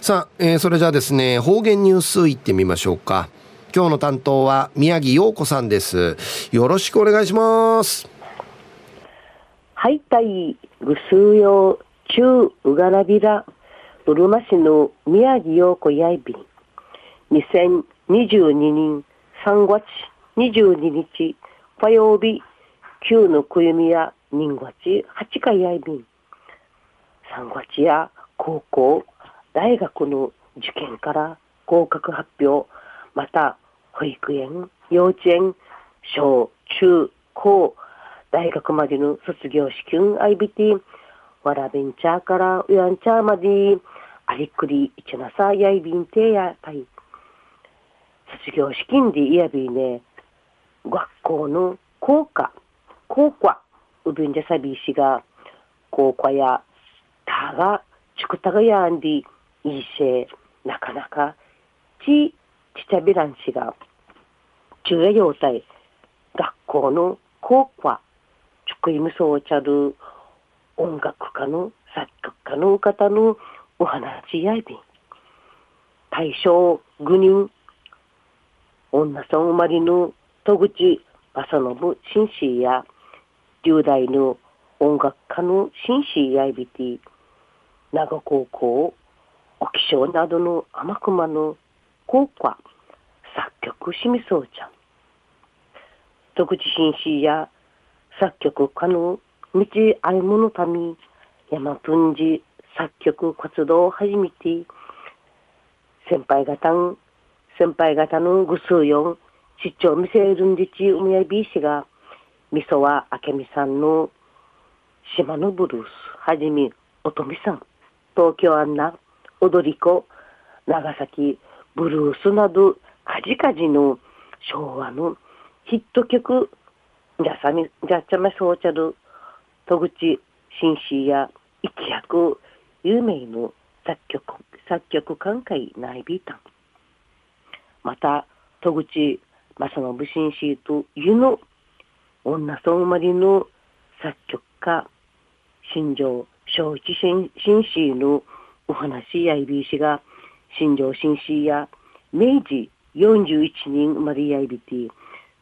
さあ、えー、それじゃあですね、方言ニュースいってみましょうか。今日の担当は宮城洋子さんです。よろしくお願いします。はい、たい、ぐすうよう、ちゅう、うがらびら、うるま市の宮城洋子やいびん。2022年3月22日、火曜日、旧のくゆみや人月8回やいびん。3月や高校、大学の受験から合格発表、また保育園、幼稚園、小、中、高、大学までの卒業試験 IBT、わらべんちゃからうやんちゃまで、ありっくりいちなさやいびんてやたい。卒業試験でいやびね、学校の校歌、校歌、うびんじゃさびしが、校歌や、たが、ちくたがやんで、いいせ、なかなか、ち、ちちゃびらんしが、中夜要塞、学校の校歌、ちくいむそうちゃる、音楽家の作曲家の方のお話やいびん。大正愚人女村生まれの戸口正信紳士や10代の音楽家の紳士やいびて長高校沖小などの天熊の高校作曲しみそうちゃん。戸口紳士や作曲家の道あいものため山文字作曲活動を始めて先輩方先輩方のぐすうよん、出張見せるんでちうみやびしが、みそはあけみさんの島のブルース、はじめおとみさん、東京アンナ、踊り子、長崎ブルースなど、かじかじの昭和のヒット曲、じゃさみ、じゃちゃまそうちゃる、戸口紳士や一躍有名の作曲、作曲寛解内ビータン。また、戸口正信紳士と湯の女村生まれの作曲家、新庄正一紳士のお話やいびいしが、新庄紳士や明治41人生まれやいびて、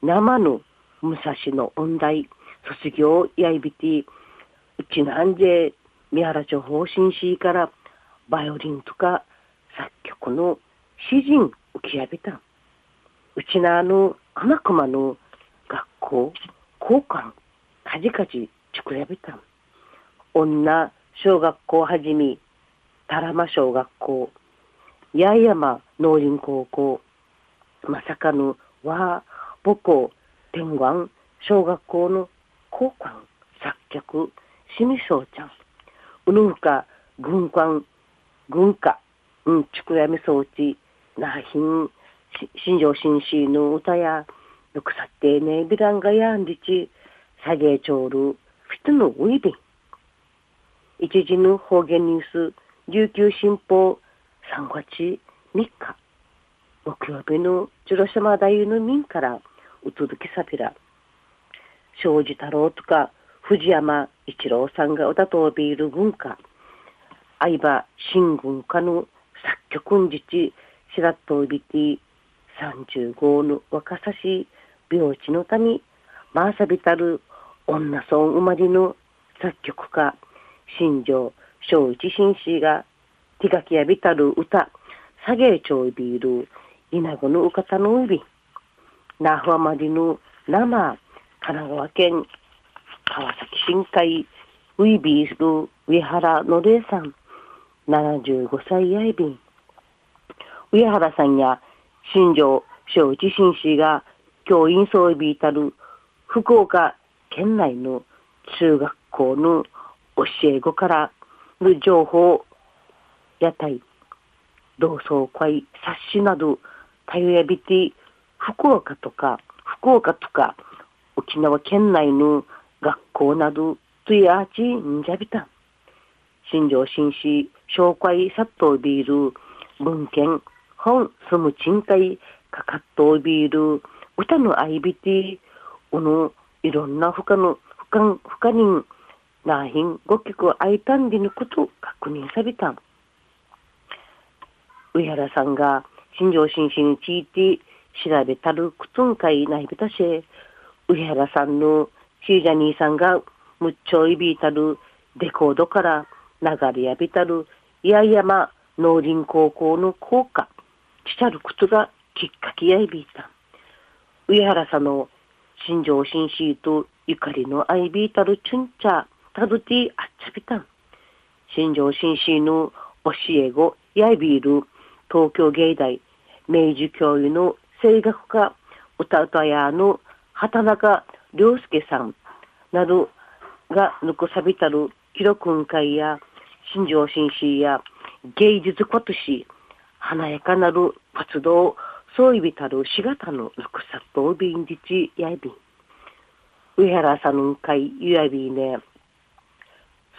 生の武蔵の音大卒業やいびて、うちなんで三原町方針士からバイオリンとか作曲の詩人浮き上げた。うちなあの天熊の学校、交換、かじかじ作り上げた。女小学校はじめ、たらま小学校、八重山農林高校、まさかの和母校天眼小学校の交換作曲、しみそうちゃん。うぬふか軍艦、軍歌、うん、ちくやみ装置、なひん、新庄新士の歌や、よくさってね、ビランガやんりち、下げちょうる、フィトのウィビン。一時の方言ニュース、琉球新報、3月3日、木曜日のジュロシャマ大の民から、うつづきさびら、庄司太郎とか、藤山一郎さんが歌とびいる文化、相葉新軍家の作曲んじち、白とびて、35の若さし病地のため、まさびたる女村生まれの作曲家、新庄正一紳士が手書きやびたる歌、下げちょいびる稲子のうかたのうび、那覇までの生、神奈川県川崎深海ウイビール上原のれいさん、75歳やいびん。上原さんや新庄小一新士が教員装備たる福岡県内の中学校の教え子からの情報、屋台、同窓会、冊子など、たよやびて、福岡とか、福岡とか、沖縄県内の学校など、とやちんじゃびた。新庄新士、紹介殺到ビール、文献、本そむ賃貸かかっとビール歌のあいびてうのいろんな他の他他人なひんごきくあいたんでぬこと確認された上原さんが新庄紳士について調べたるくつんかいないびたし、上原さんのシージャニーさんがむっちょいびいたるデコードから流れやびたる八重山農林高校の校歌、ちちゃる靴がきっかけやいびいた。上原さんの新庄紳士とゆかりのアイビータルチュンチャー、タドティあっちゃびたん。新庄紳士の教え子、やいびる東京芸大明治教諭の声楽家、歌歌屋の畑中良介さんなどが残さびたる記録会や新庄紳士や芸術今年華やかなる活動そういびたるしがたのルクサとびんじちやいび。上原さんの会ゆやびね、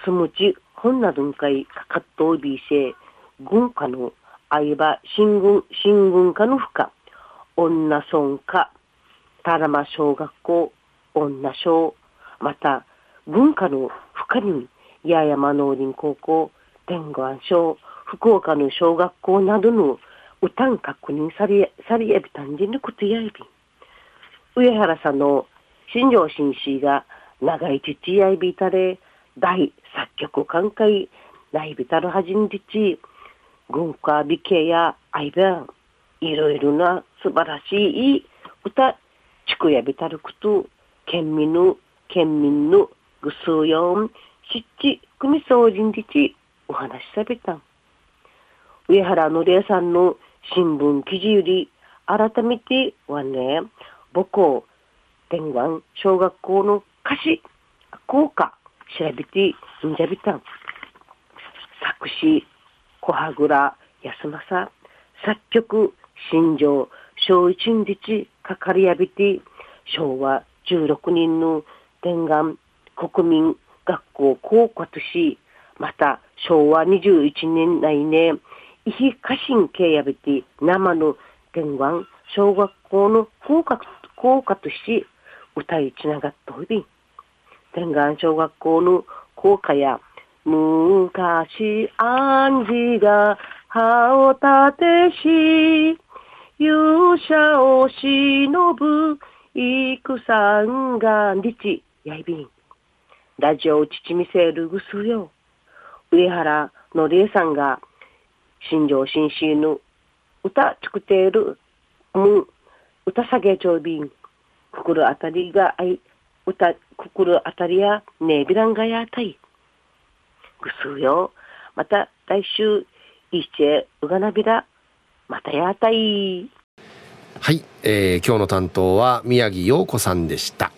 すむち本などんかいかかっとおびせ、軍家の相場新軍、新軍家の負荷、女村家、たらま小学校、女小、また、文化の負荷に、八重山農林高校、天狗庵小、福岡の小学校などの歌ん確認され、されやびたんじのことやび。上原さんの新庄紳士が長い父やびたれ、大作曲寛解、ないびたるはじんじち、軍歌美形や愛弁、いろいろな素晴らしい歌、地区やびたるくと、県民の、県民のぐすうよん、しっち、組総人じち、お話しさびた。上原のりえさんの新聞記事より、改めてはね、母校、天眼小学校の歌詞、効果、調べて、んじゃびたん。作詞、小羽倉安政、作曲、新庄、小一日、かかりやびて、昭和16人の天眼国民学校校とし、また昭和21年内ね、遺品家臣系やびて生の天眼小学校の校歌校とし、歌いつながったおびん。天眼小学校の校歌や、昔、暗示が歯を立てし、勇者を忍ぶ戦が日、やいびん。ラジオを父見せるぐすよ。上原のりえさんが、新庄新シの歌作っている、う、歌下げちょうびん。くくるあたりがあい、歌、くくるあたりや、ねびらんがやたい。ぐすよ。また来週、いっちえ、うがなびら、またやたい。はい、えー、今日の担当は宮城洋子さんでした。